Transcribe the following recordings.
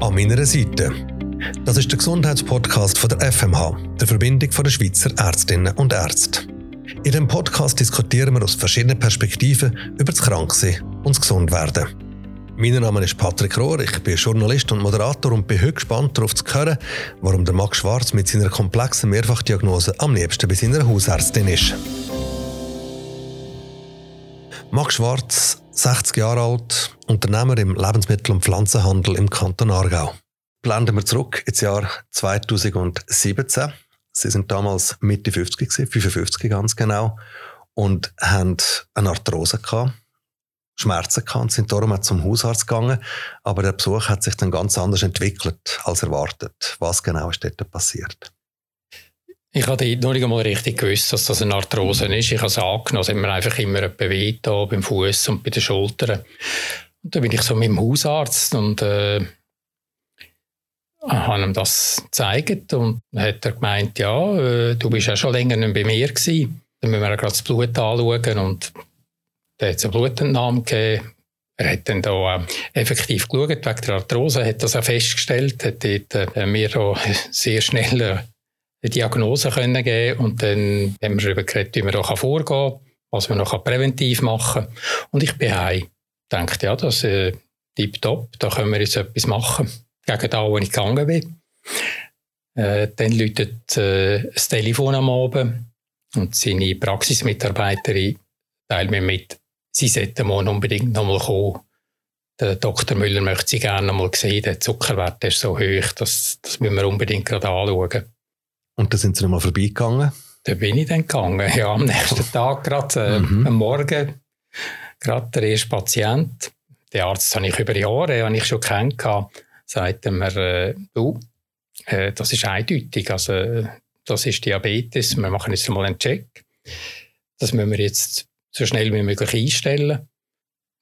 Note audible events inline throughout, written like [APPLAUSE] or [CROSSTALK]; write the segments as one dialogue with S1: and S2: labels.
S1: An meiner Seite. Das ist der Gesundheitspodcast von der FMH, der Verbindung der Schweizer Ärztinnen und Ärzte. In dem Podcast diskutieren wir aus verschiedenen Perspektiven über das Kranksein und das Gesundwerden. Mein Name ist Patrick Rohr, ich bin Journalist und Moderator und bin heute gespannt darauf zu hören, warum der Max Schwarz mit seiner komplexen Mehrfachdiagnose am liebsten bei seiner Hausärztin ist. Max Schwarz, 60 Jahre alt, Unternehmer im Lebensmittel- und Pflanzenhandel im Kanton Aargau. Blenden wir zurück ins Jahr 2017. Sie sind damals Mitte 50 gewesen, 55 ganz genau, und haben eine Arthrose gehabt, Schmerzen gehabt und sind darum auch zum Hausarzt gegangen. Aber der Besuch hat sich dann ganz anders entwickelt als erwartet. Was genau ist dort passiert?
S2: Ich habe noch nicht einmal richtig gewusst, dass das eine Arthrose ist. Ich habe es angenommen, es hat mir einfach immer bewegt beim Fuß und bei den Schultern. Und dann bin ich so mit dem Hausarzt und äh, habe ihm das gezeigt und dann hat er gemeint, ja, äh, du bist ja schon länger nicht bei mir gewesen. Dann müssen wir gerade das Blut anschauen und da hat es eine Blutentnahme gegeben. Er hat dann da effektiv geschaut, wegen der Arthrose, hat das auch festgestellt, hat dort, äh, mir auch [LAUGHS] sehr schnell äh, eine Diagnose können geben und dann haben wir darüber geredet, wie man da vorgehen kann, was man noch präventiv machen kann. Und ich bin heim. Dachte, ja, das ist äh, tipptopp, da können wir jetzt etwas machen. Gegen da, wo ich gegangen bin. Äh, dann läutet äh, das Telefon am Abend und seine Praxismitarbeiterin teilt mir mit, sie sollten morgen unbedingt noch mal kommen. Der Dr. Müller möchte sie gerne noch mal sehen. Der Zuckerwert ist so hoch, das, das müssen wir unbedingt gerade anschauen.
S1: Und da sind Sie nochmal vorbeigegangen?
S2: Da bin ich dann gegangen, ja, am nächsten Tag gerade, äh, mhm. am Morgen, gerade der erste Patient. Den Arzt habe ich über Jahre, habe ich schon kennengelernt, sagte mir, äh, du, äh, das ist eindeutig, also das ist Diabetes, wir machen jetzt mal einen Check. Das müssen wir jetzt so schnell wie möglich einstellen.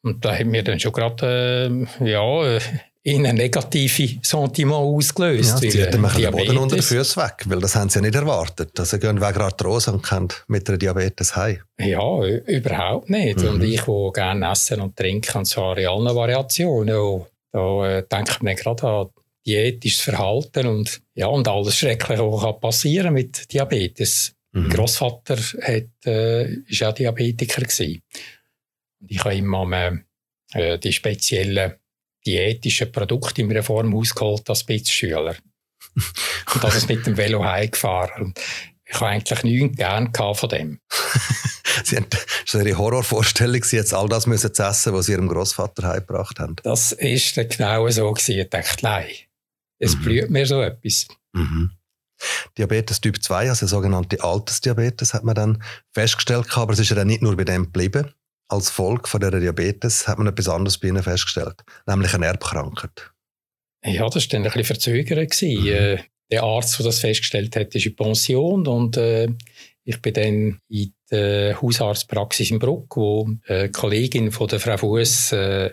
S2: Und da haben wir dann schon gerade, äh, ja, in ein negatives Sentiment ausgelöst.
S1: Ja, sie machen den Boden unter den Füßen weg, weil das haben sie ja nicht erwartet. Also gehen wegen Arthrose und können mit einer Diabetes heim.
S2: Ja, überhaupt nicht. Mhm. Und ich, der gerne essen und trinken, und zwar in allen Variationen, und da äh, denke ich mir gerade an diätisches Verhalten und, ja, und alles Schreckliche, was passieren mit Diabetes. Mhm. Mein Großvater hat, äh, ist auch Diabetiker gewesen. Und ich habe immer äh, die speziellen diätischen Produkte in einer Form ausgeholt als Spitzschüler. [LAUGHS] und das ist mit dem Velo heimgefahren. Ich habe eigentlich nichts gern von dem. [LAUGHS]
S1: Sie haben so Ihre Horrorvorstellung, Sie jetzt all das müssen zu essen, was Sie Ihrem Großvater heimgebracht haben.
S2: Das ist genau so gewesen. Ich dachte, nein, es mhm. blüht mir so etwas.
S1: Mhm. Diabetes Typ 2, also sogenannte Altersdiabetes, hat man dann festgestellt, aber es ist ja dann nicht nur bei dem geblieben als Folge von der Diabetes hat man etwas anderes bei ihnen festgestellt, nämlich eine Erbkrankheit.
S2: Ja, das war dann ein bisschen verzögert. Mhm. Äh, der Arzt, der das festgestellt hat, ist in Pension und äh, ich bin dann in der Hausarztpraxis in Bruck, wo eine Kollegin von der Frau Fuss äh,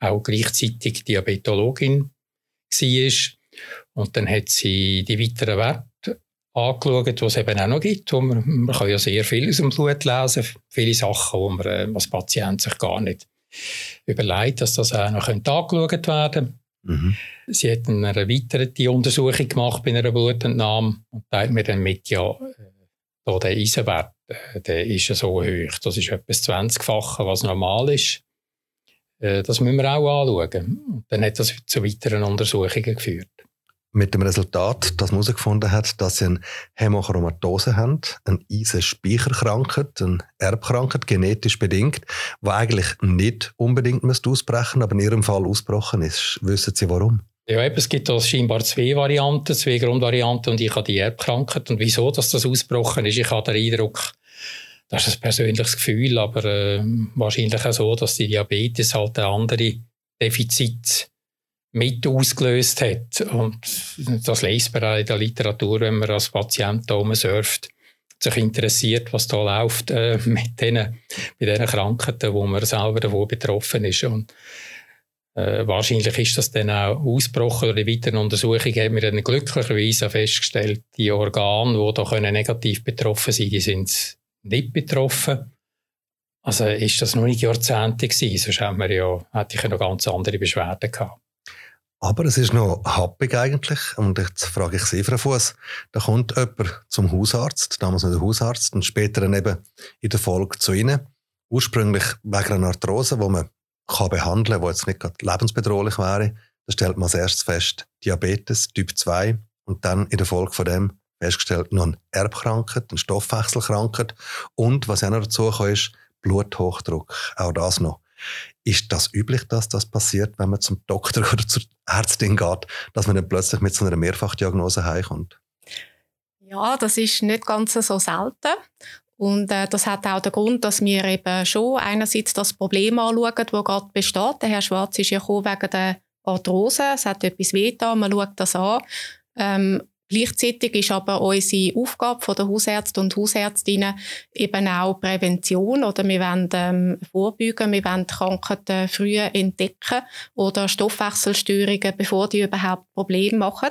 S2: auch gleichzeitig Diabetologin war. Und dann hat sie die weiteren Werte angeschaut, was es eben auch noch gibt. Wo man, man kann ja sehr viel aus dem Blut lesen, viele Sachen, wo man äh, als Patient sich gar nicht überlegt, dass das auch noch angeschaut werden mhm. Sie hat eine erweiterte Untersuchung gemacht bei einer Blutentnahme und teilt mir dann mit, ja, da der Eisenwert, äh, der ist ja so hoch. Das ist etwas 20-fache, was normal ist. Äh, das müssen wir auch anschauen. Und dann hat das zu weiteren Untersuchungen geführt
S1: mit dem Resultat, dass man herausgefunden hat, dass sie eine Hämochromatose haben, eine Eisenspeicherkrankheit, eine Erbkrankheit, genetisch bedingt, die eigentlich nicht unbedingt ausbrechen aber in ihrem Fall ausgebrochen ist. Wissen Sie warum?
S2: Ja, es gibt da scheinbar zwei Varianten, zwei Grundvarianten und ich habe die Erbkrankheit. Und wieso dass das ausgebrochen ist, ich habe den Eindruck, das ist ein persönliches Gefühl, aber äh, wahrscheinlich auch so, dass die Diabetes halt eine andere Defizit mit ausgelöst hat. Und das liest man auch in der Literatur, wenn man als Patient da surft, sich interessiert, was da läuft äh, [LAUGHS] mit denen, bei diesen Krankheiten, wo man selber davon betroffen ist. Und äh, wahrscheinlich ist das dann auch ausgebrochen oder in weiteren Untersuchungen haben wir dann glücklicherweise festgestellt, die Organe, die da können negativ betroffen sind, die sind nicht betroffen. Also ist das noch nicht Jahrzehnte gewesen, sonst wir ja, hätte ich ja noch ganz andere Beschwerden gehabt.
S1: Aber es ist noch happig eigentlich. Und jetzt frage ich Sie, Frau Fuss, da kommt jemand zum Hausarzt, damals noch der Hausarzt, und später dann eben in der Folge zu Ihnen. Ursprünglich wegen einer Arthrose, die man kann behandeln kann, die jetzt nicht gerade lebensbedrohlich wäre. Da stellt man als erstes fest Diabetes Typ 2 und dann in der Folge von dem festgestellt noch eine Erbkrankheit, eine Stoffwechselkrankheit und, was auch noch dazu kommt, ist Bluthochdruck. Auch das noch. Ist das üblich, dass das passiert, wenn man zum Doktor [LAUGHS] oder zur Ärztin geht, dass man dann plötzlich mit so einer Mehrfachdiagnose heimkommt?
S3: Ja, das ist nicht ganz so selten. Und äh, das hat auch den Grund, dass wir eben schon einerseits das Problem anschauen, das gerade besteht. Der Herr Schwarz ist ja gekommen wegen der Arthrose. Es hat etwas wehgetan, man schaut das an. Ähm, Gleichzeitig ist aber unsere Aufgabe von der Hausärzte und Hausärztinnen eben auch Prävention oder wir wollen ähm, vorbeugen, wir wollen Krankheiten früher entdecken oder Stoffwechselstörungen, bevor die überhaupt Probleme machen.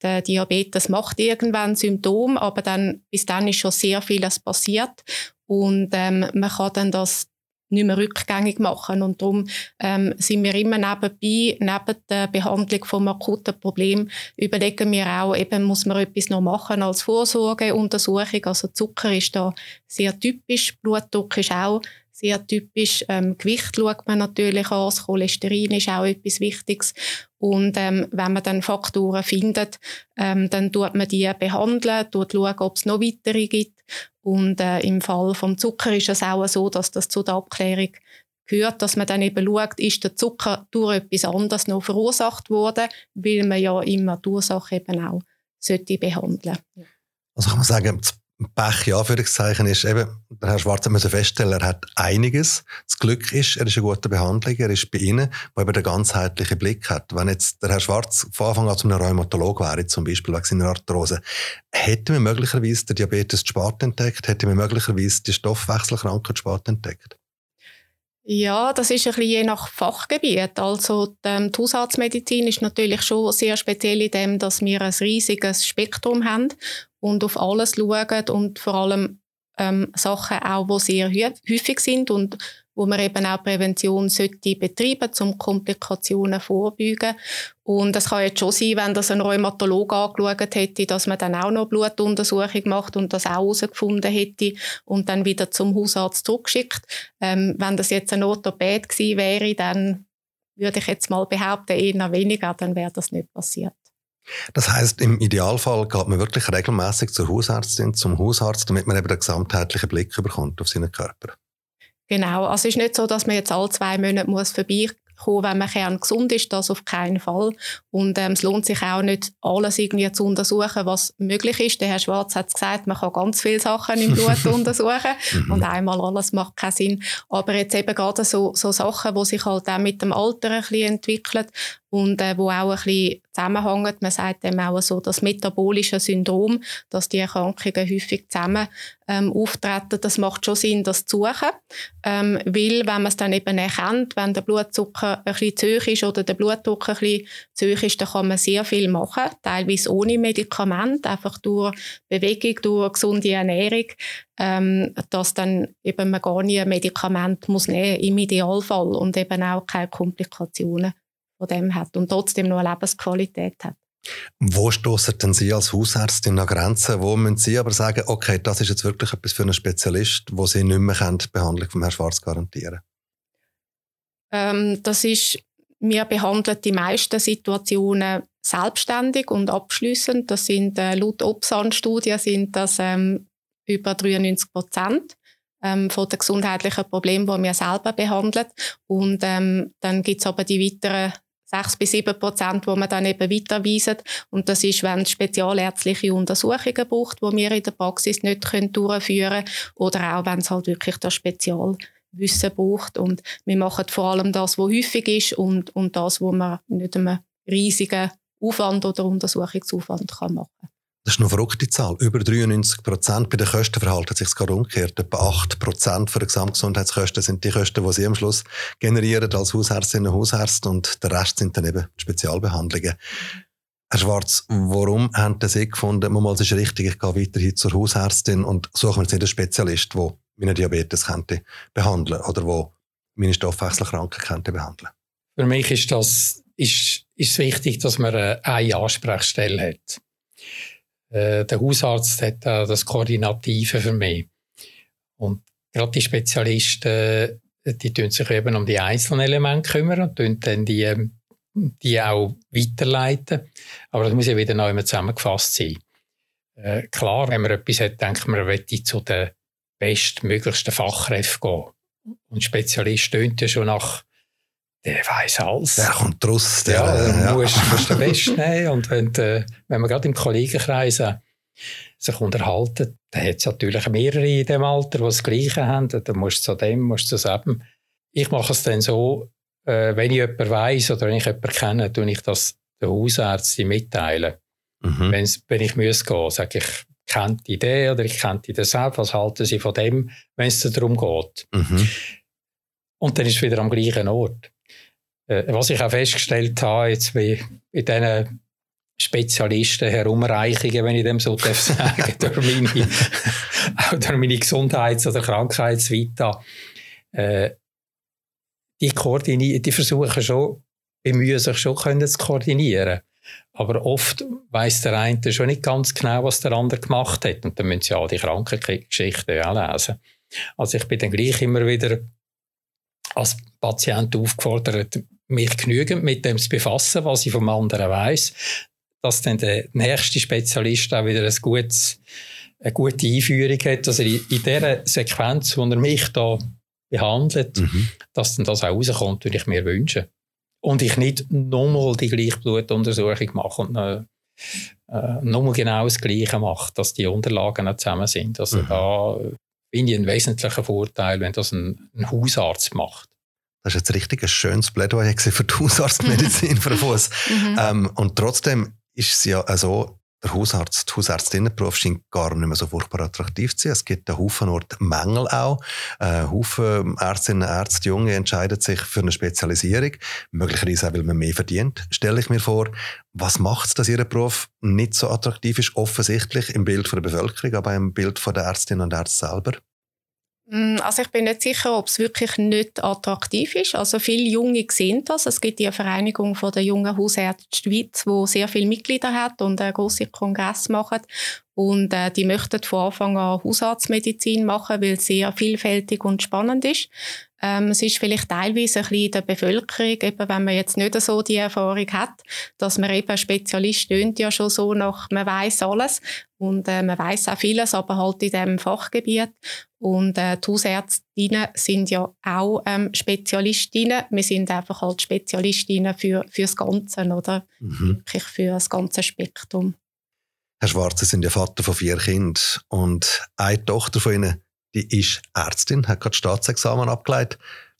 S3: Der Diabetes macht irgendwann Symptome, aber dann, bis dann ist schon sehr vieles passiert und ähm, man kann dann das nicht mehr rückgängig machen. Und darum ähm, sind wir immer nebenbei, neben der Behandlung vom akuten Problem, überlegen wir auch, eben muss man etwas noch machen als Vorsorgeuntersuchung. Also Zucker ist da sehr typisch, Blutdruck ist auch sehr typisch. Ähm, Gewicht schaut man natürlich an, das Cholesterin ist auch etwas Wichtiges. Und ähm, wenn man dann Faktoren findet, ähm, dann tut man die behandeln, tut schauen, ob es noch weitere gibt. Und äh, im Fall vom Zucker ist es auch so, dass das zu der Abklärung gehört, dass man dann eben schaut, ist der Zucker durch etwas anderes noch verursacht worden, weil man ja immer die Ursache eben auch sollte behandeln.
S1: Also kann man sagen, Pech, ja, Anführungszeichen, ist eben, der Herr Schwarz muss feststellen, er hat einiges. Das Glück ist, er ist eine gute Behandlung, er ist bei Ihnen, der eben den ganzheitlichen Blick hat. Wenn jetzt der Herr Schwarz von Anfang an zu einem Rheumatolog wäre, zum Beispiel wegen seiner Arthrose, hätte man möglicherweise den Diabetes spät entdeckt, hätte man möglicherweise die Stoffwechselkrankheit spät entdeckt?
S3: Ja, das ist ein bisschen je nach Fachgebiet. Also ähm, die Hausarztmedizin ist natürlich schon sehr speziell in dem, dass wir ein riesiges Spektrum haben und auf alles schauen und vor allem ähm, Sachen auch, die sehr häufig sind und wo man eben auch Prävention sollte betreiben, um Komplikationen vorbeugen. Und es kann jetzt schon sein, wenn das ein Rheumatologe angeschaut hätte, dass man dann auch noch Blutuntersuchung macht und das auch herausgefunden hätte und dann wieder zum Hausarzt zurückschickt. Ähm, wenn das jetzt ein Orthopäd gewesen wäre, dann würde ich jetzt mal behaupten, eher weniger, dann wäre das nicht passiert.
S1: Das heißt, im Idealfall geht man wirklich regelmäßig zur Hausärztin, zum Hausarzt, damit man eben den gesamtheitlichen Blick bekommt auf seinen Körper.
S3: Genau, also es ist nicht so, dass man jetzt alle zwei Monate muss vorbeikommen wenn man kerngesund ist, das auf keinen Fall. Und ähm, es lohnt sich auch nicht, alles irgendwie zu untersuchen, was möglich ist. Der Herr Schwarz hat gesagt, man kann ganz viele Sachen im Blut [LAUGHS] untersuchen mhm. und einmal alles macht keinen Sinn. Aber jetzt eben gerade so, so Sachen, die sich halt auch mit dem Alter ein bisschen entwickeln und äh, wo auch ein bisschen zusammenhängt. Man sagt dem auch so, das metabolische Syndrom, dass die Erkrankungen häufig zusammen ähm, auftreten. Das macht schon Sinn, das zu suchen. Ähm, weil, wenn man es dann eben erkennt, wenn der Blutzucker ein bisschen zu hoch ist oder der Blutdruck ein bisschen zu hoch ist, dann kann man sehr viel machen. Teilweise ohne Medikament, einfach durch Bewegung, durch gesunde Ernährung, ähm, dass dann eben man gar nie ein Medikament muss nehmen, im Idealfall und eben auch keine Komplikationen von dem hat und trotzdem noch eine Lebensqualität hat.
S1: Wo stoßen denn Sie als Hausärztin an Grenzen? Wo müssen Sie aber sagen, okay, das ist jetzt wirklich etwas für einen Spezialist, wo Sie nicht mehr können, die Behandlung von Herrn Schwarz garantieren
S3: ähm, Das ist, wir behandeln die meisten Situationen selbstständig und abschließend. Das sind äh, laut Opsan-Studien sind das ähm, über 93 Prozent ähm, von den gesundheitlichen Problemen, die wir selber behandeln. Und ähm, dann gibt es aber die weiteren 6 bis 7 Prozent, wo man dann eben weiterweisen. Und das ist, wenn es spezialärztliche Untersuchungen braucht, die wir in der Praxis nicht können durchführen können. Oder auch, wenn es halt wirklich das Spezialwissen braucht. Und wir machen vor allem das, was häufig ist und, und das, wo man nicht einen riesigen Aufwand oder Untersuchungsaufwand kann machen kann.
S1: Das ist eine verrückte Zahl. Über 93 Prozent. Bei den Kosten verhalten sich gerade umgekehrt. Etwa 8 Prozent der Gesamtgesundheitskosten sind die Kosten, die Sie am Schluss generieren als Hausärztinnen und Hausärzte und der Rest sind dann eben Spezialbehandlungen. Herr Schwarz, warum haben Sie gefunden, mal, es richtig, ich gehe weiterhin zur Hausärztin und suche mir jetzt nicht einen Spezialist, der meine Diabetes könnte behandeln oder wo meine Stoffwechselkrankheit könnte behandeln?
S2: Für mich ist das ist ist es wichtig, dass man eine Ansprechstelle hat. Äh, der Hausarzt hat das Koordinative für mich. Und gerade die Spezialisten, die tun sich eben um die einzelnen Elemente kümmern und tun dann die, die auch weiterleiten. Aber das muss ja wieder neu zusammengefasst sein. Äh, klar, wenn man etwas hat, denkt man, man möchte zu den bestmöglichsten Fachkräften gehen. Und Spezialist tönt ja schon nach der weiß alles.
S1: Der kommt raus. Der,
S2: ja, äh, ja. Musst, musst den Besten nehmen. Und wenn, äh, wenn man gerade im Kollegenkreis sich unterhalten, dann hat es natürlich mehrere in dem Alter, die das Gleiche haben. Dann musst du zu dem, musst du zu dem. Ich mache es dann so, äh, wenn ich jemanden weiss oder wenn ich jemanden kenne, tue ich das den Hausärzten mitteilen. Mhm. wenn ich muss gehen, sage ich, kennt die Idee oder ich kenne die selbst, was halten sie von dem, wenn es darum geht. Mhm. Und dann ist es wieder am gleichen Ort. Äh, was ich auch festgestellt habe, jetzt bei, bei diesen Spezialisten Herumreichungen, wenn ich dem so darf [LAUGHS] sagen, durch meine, durch meine Gesundheits- oder Krankheitsvita, äh, die, die versuchen schon, bemühen sich schon können zu koordinieren. Aber oft weiß der eine schon nicht ganz genau, was der andere gemacht hat. Und dann müssen sie all die Krankengeschichten auch lesen. Also ich bin dann gleich immer wieder als Patient aufgefordert, mich genügend mit dem zu befassen, was ich vom anderen weiß, dass dann der nächste Spezialist auch wieder ein gutes, eine gute Einführung hat, dass er in, in dieser Sequenz, wo er mich da behandelt, mhm. dass dann das auch rauskommt, würde ich mir wünschen. Und ich nicht nochmal die gleiche Blutuntersuchung mache und äh, nochmal genau das Gleiche mache, dass die Unterlagen auch zusammen sind. Also mhm. da finde ich einen wesentlichen Vorteil, wenn das ein, ein Hausarzt macht.
S1: Das ist jetzt richtig ein schönes Plädoyer für die [LAUGHS] Hausarztmedizin für den Fuß. Mhm. Ähm, und trotzdem ist es ja so, der Hausarzt, Hausärztinnenberuf scheint gar nicht mehr so furchtbar attraktiv zu sein. Es gibt einen Haufen Ort Mängel auch. Ein Haufen Ärztinnen Ärzte, Junge, entscheiden sich für eine Spezialisierung. Möglicherweise auch, weil man mehr verdient, stelle ich mir vor. Was macht es, dass Ihr Beruf nicht so attraktiv ist? Offensichtlich im Bild der Bevölkerung, aber im Bild der Ärztinnen und Ärzte selber?
S3: Mm, also ich bin nicht sicher, ob es wirklich nicht attraktiv ist. Also viele Junge sehen das. Es gibt die Vereinigung von der jungen Hausärzte Schweiz, wo sehr viele Mitglieder hat und einen großen Kongress macht. Und äh, die möchten von Anfang an Hausarztmedizin machen, weil es sehr vielfältig und spannend ist. Ähm, es ist vielleicht teilweise ein bisschen in der Bevölkerung, eben wenn man jetzt nicht so die Erfahrung hat, dass man eben Spezialist tönt ja schon so nach, man weiß alles und äh, man weiß auch vieles, aber halt in diesem Fachgebiet. Und äh, die Hausärztinnen sind ja auch ähm, Spezialistinnen. Wir sind einfach halt Spezialistinnen für, für das Ganze, oder? Mhm. Wirklich für das ganze Spektrum.
S1: Herr Schwarze sind ja Vater von vier Kindern und eine Tochter von ihnen die ist Ärztin, hat gerade Staatsexamen abgeleitet.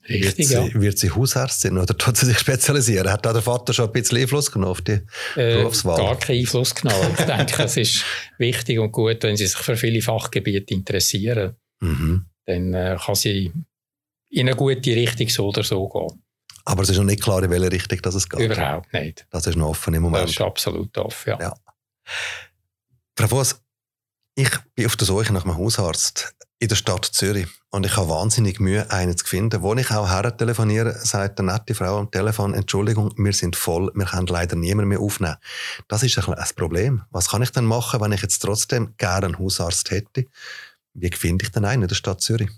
S1: Richtig, wird, sie, ja. wird sie Hausärztin oder tut sie sich spezialisieren? Hat da der Vater schon ein bisschen Einfluss genommen auf die äh, Berufswahl?
S2: Gar keinen Einfluss genommen. Ich denke, es ist wichtig und gut, wenn sie sich für viele Fachgebiete interessieren. Mhm. Dann äh, kann sie in eine gute Richtung so oder so gehen.
S1: Aber es ist noch nicht klar, in welche Richtung das es geht.
S2: Überhaupt nicht.
S1: Das ist noch offen im Moment.
S2: Das ist absolut offen, ja. ja.
S1: Frau Voss, ich bin auf der Suche nach einem Hausarzt in der Stadt Zürich. Und ich habe wahnsinnig Mühe, einen zu finden. Wo ich auch her telefoniere, sagt eine nette Frau am Telefon, Entschuldigung, wir sind voll, wir können leider niemand mehr aufnehmen. Das ist ein, ein Problem. Was kann ich denn machen, wenn ich jetzt trotzdem gerne einen Hausarzt hätte? Wie finde ich denn einen in der Stadt Zürich?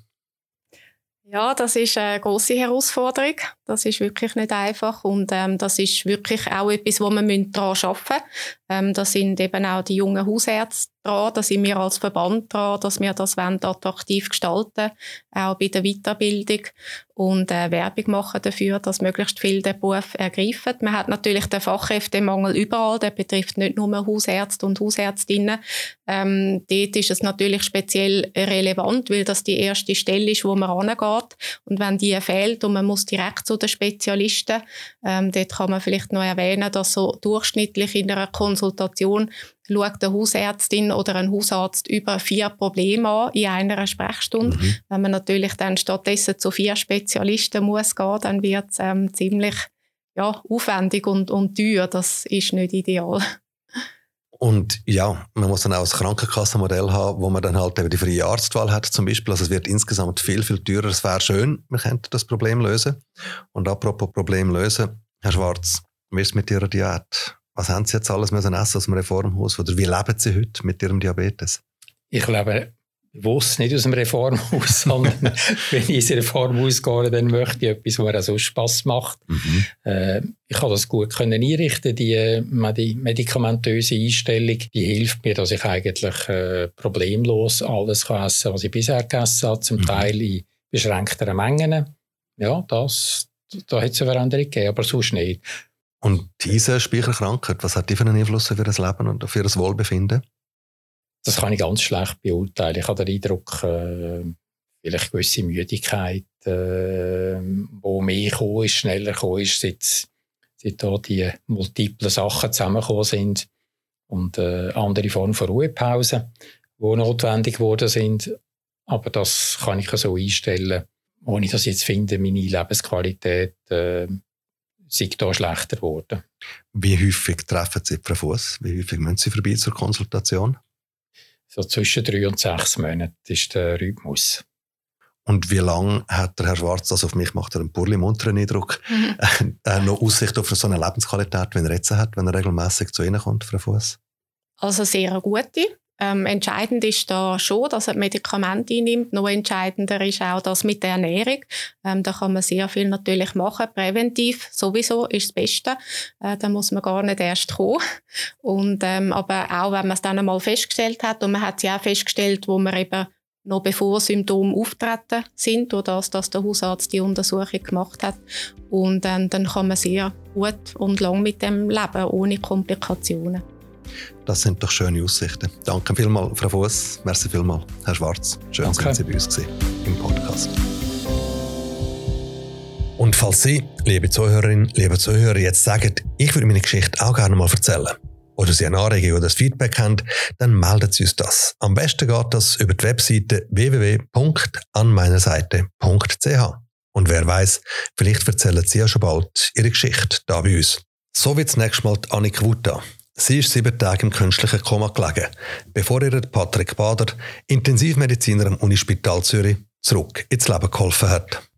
S3: Ja, das ist eine große Herausforderung. Das ist wirklich nicht einfach und ähm, das ist wirklich auch etwas, wo man daran arbeiten müssen. Ähm, da sind eben auch die jungen Hausärzte dran, da sind wir als Verband dran, dass wir das attraktiv gestalten auch bei der Weiterbildung und äh, Werbung machen dafür, dass möglichst viele den Beruf ergreifen. Man hat natürlich den Fachkräftemangel überall, der betrifft nicht nur Hausärzte und Hausärztinnen. Ähm, dort ist es natürlich speziell relevant, weil das die erste Stelle ist, wo man rangeht und wenn die fehlt und man muss direkt zu den Spezialisten, ähm, dort kann man vielleicht noch erwähnen, dass so durchschnittlich in einer Konsultation schaut eine Hausärztin oder ein Hausarzt über vier Probleme an in einer Sprechstunde. Mhm. Wenn man natürlich dann stattdessen zu vier Spezialisten muss gehen, dann wird es ähm, ziemlich ja, aufwendig und, und teuer. Das ist nicht ideal.
S1: Und ja, man muss dann auch ein Krankenkassenmodell haben, wo man dann halt eben die freie Arztwahl hat zum Beispiel. Also es wird insgesamt viel, viel teurer. Es wäre schön, man könnte das Problem lösen. Und apropos Problem lösen, Herr Schwarz, Wie ist es mit Ihrer Diät? Was haben Sie jetzt alles müssen essen aus dem Reformhaus? Oder wie leben Sie heute mit Ihrem Diabetes?
S2: Ich lebe bewusst nicht aus dem Reformhaus, [LAUGHS] sondern wenn ich dem Reformhaus gehe, dann möchte ich etwas, was mir auch so Spass macht. Mhm. Äh, ich kann das gut können einrichten, die, äh, die medikamentöse Einstellung, die hilft mir, dass ich eigentlich äh, problemlos alles kann essen, was ich bisher gegessen habe, zum mhm. Teil in beschränkteren Mengen. Ja, das, da hat es eine Veränderung gegeben, aber sonst nicht.
S1: Und diese Speicherkrankheit, was hat die für einen Einfluss auf Ihr Leben und auf Ihr Wohlbefinden?
S2: Das kann ich ganz schlecht beurteilen. Ich habe den Eindruck, äh, vielleicht gewisse Müdigkeit, äh, wo mehr gekommen ist, schneller gekommen ist, seit, seit da die multiplen Sachen zusammengekommen sind und äh, andere Formen von Ruhepausen, die notwendig geworden sind. Aber das kann ich so einstellen, ohne dass ich jetzt finde, meine Lebensqualität äh, sei da schlechter geworden.
S1: Wie häufig treffen Sie Frau Fuss? Wie häufig müssen Sie vorbei zur Konsultation?
S2: So zwischen drei und sechs Monaten ist der Rhythmus.
S1: Und wie lange hat der Herr Schwarz, also auf mich macht er einen purli munteren Eindruck, mhm. [LAUGHS] äh, noch Aussicht auf so eine Lebensqualität, wenn er jetzt hat, wenn er regelmäßig zu Ihnen kommt, Frau Fuss?
S3: Also sehr gute. Ähm, entscheidend ist da schon, dass er Medikamente einnimmt. Noch entscheidender ist auch das mit der Ernährung. Ähm, da kann man sehr viel natürlich machen. Präventiv sowieso ist das Beste. Äh, da muss man gar nicht erst kommen. Und, ähm, aber auch, wenn man es dann einmal festgestellt hat, und man hat es ja auch festgestellt, wo man eben noch bevor Symptome auftreten sind oder dass, dass der Hausarzt die Untersuchung gemacht hat. Und ähm, dann kann man sehr gut und lang mit dem leben, ohne Komplikationen.
S1: Das sind doch schöne Aussichten. Danke vielmals, Frau Fuss. Merci vielmals, Herr Schwarz. Schön, dass Sie bei uns gewesen, im Podcast. Und falls Sie, liebe Zuhörerinnen, liebe Zuhörer, jetzt sagen, ich würde meine Geschichte auch gerne mal erzählen, oder Sie eine Anregung oder ein Feedback haben, dann melden Sie uns das. Am besten geht das über die Webseite www.anmeinerseite.ch. Und wer weiß, vielleicht erzählen Sie ja schon bald Ihre Geschichte da bei uns. So wie das nächste Mal Annik Wuta. Sie ist sieben Tage im künstlichen Koma gelegen, bevor ihr Patrick Bader, Intensivmediziner am Unispital Zürich, zurück ins Leben geholfen hat.